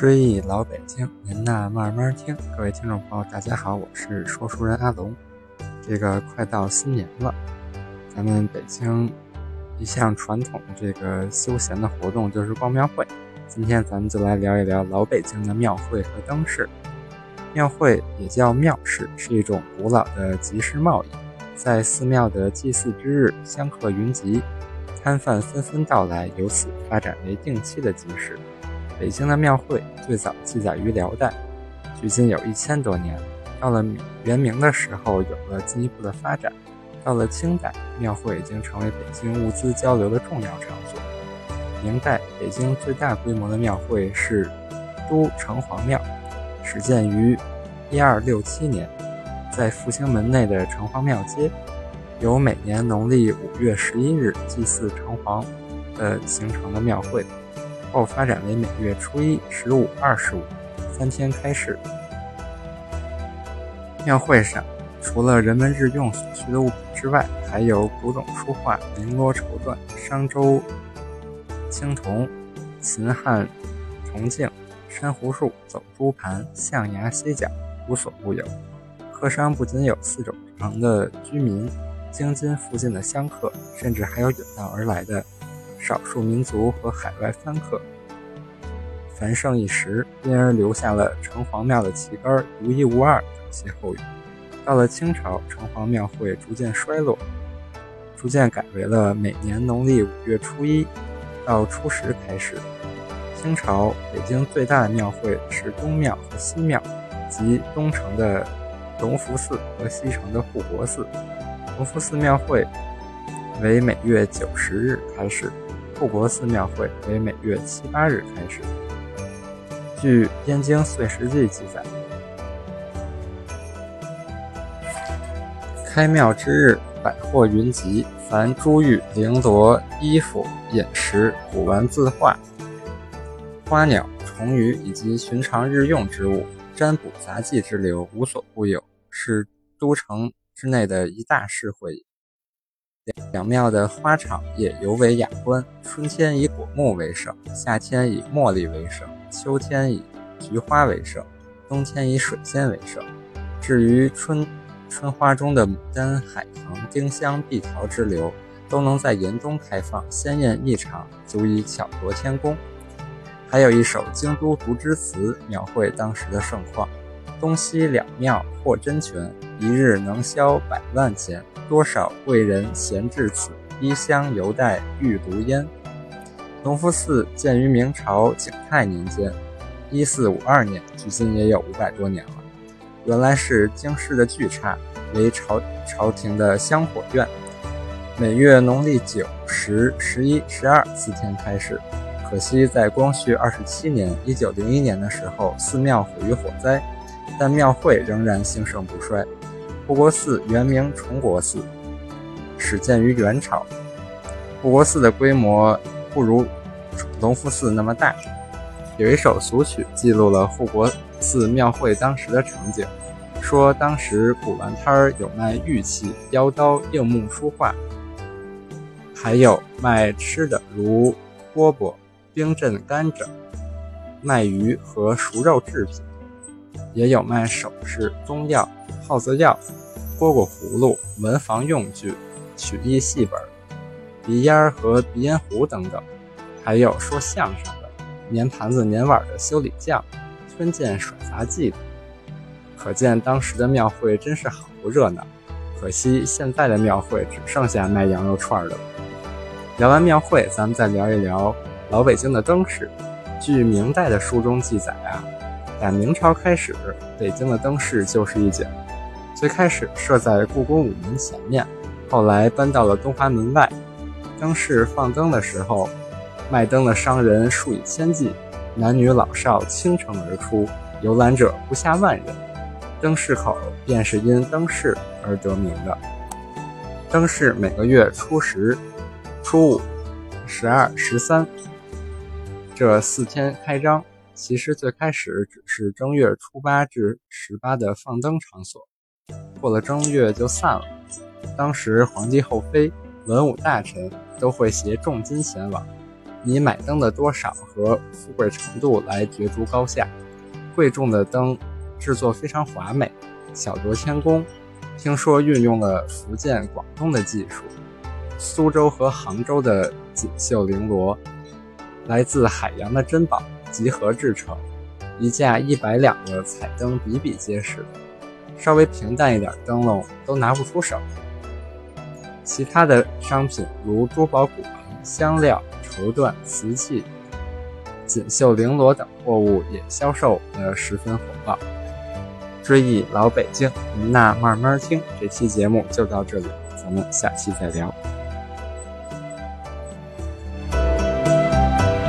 追忆老北京，您呐慢慢听。各位听众朋友，大家好，我是说书人阿龙。这个快到新年了，咱们北京一项传统这个休闲的活动就是逛庙会。今天咱们就来聊一聊老北京的庙会和灯饰。庙会也叫庙市，是一种古老的集市贸易，在寺庙的祭祀之日，香客云集，摊贩纷纷到来，由此发展为定期的集市。北京的庙会最早记载于辽代，距今有一千多年。到了元明的时候，有了进一步的发展。到了清代，庙会已经成为北京物资交流的重要场所。明代，北京最大规模的庙会是都城隍庙。始建于一二六七年，在复兴门内的城隍庙街，由每年农历五月十一日祭祀城隍呃形成的庙会，后发展为每月初一、十五、二十五三天开市。庙会上，除了人们日用所需的物品之外，还有古董书画、绫罗绸缎、商周青铜、秦汉铜镜。珊瑚树、走珠盘、象牙犀角，无所不有。客商不仅有四种城的居民、京津附近的香客，甚至还有远道而来的少数民族和海外番客。繁盛一时，因而留下了城隍庙的旗杆独一无二等歇后语。到了清朝，城隍庙会逐渐衰落，逐渐改为了每年农历五月初一到初十开始。清朝北京最大的庙会是东庙和西庙，即东城的隆福寺和西城的护国寺。隆福寺庙会为每月九十日开始，护国寺庙会为每月七八日开始。据《燕京岁时记》记载，开庙之日，百货云集，凡珠玉、绫罗、衣服、饮食、古玩字画。花鸟、虫鱼以及寻常日用之物、占卜杂技之流无所不有，是都城之内的一大市会。两庙的花场也尤为雅观，春天以果木为盛，夏天以茉莉为盛，秋天以菊花为盛，冬天以水仙为盛。至于春春花中的牡丹、海棠、丁香、碧桃之流，都能在严冬开放，鲜艳异常，足以巧夺天工。还有一首京都读之词，描绘当时的盛况：东西两庙或真全，一日能销百万钱。多少贵人闲至此，衣香犹带玉炉烟。隆福寺建于明朝景泰年间，一四五二年，距今也有五百多年了。原来是京师的巨刹，为朝朝廷的香火院，每月农历九、十、十一、十二四天开始。可惜，在光绪二十七年（一九零一年）的时候，寺庙毁于火灾，但庙会仍然兴盛不衰。护国寺原名崇国寺，始建于元朝。护国寺的规模不如隆福寺那么大。有一首俗曲记录了护国寺庙会当时的场景，说当时古玩摊儿有卖玉器、腰刀、硬木书画，还有卖吃的，如饽饽。冰镇甘蔗、卖鱼和熟肉制品，也有卖首饰、中药、耗子药、蝈蝈葫芦、文房用具、曲艺戏本、鼻烟和鼻烟壶等等，还有说相声的、粘盘子粘碗的修理匠、村建甩杂技的。可见当时的庙会真是好不热闹。可惜现在的庙会只剩下卖羊肉串的了。聊完庙会，咱们再聊一聊。老北京的灯饰，据明代的书中记载啊，在明朝开始，北京的灯饰就是一景。最开始设在故宫午门前面，后来搬到了东华门外。灯饰放灯的时候，卖灯的商人数以千计，男女老少倾城而出，游览者不下万人。灯市口便是因灯市而得名的。灯市每个月初十、初五、十二、十三。这四天开张，其实最开始只是正月初八至十八的放灯场所，过了正月就散了。当时皇帝后妃、文武大臣都会携重金前往，以买灯的多少和富贵程度来角逐高下。贵重的灯制作非常华美，巧夺天工。听说运用了福建、广东的技术，苏州和杭州的锦绣绫罗，来自海洋的珍宝集合制成，一架一百两的彩灯比比皆是，稍微平淡一点灯笼都拿不出手。其他的商品如珠宝、古玩、香料、绸缎、瓷器、锦绣绫罗等货物也销售得十分火爆。追忆老北京，那慢慢听。这期节目就到这里，咱们下期再聊。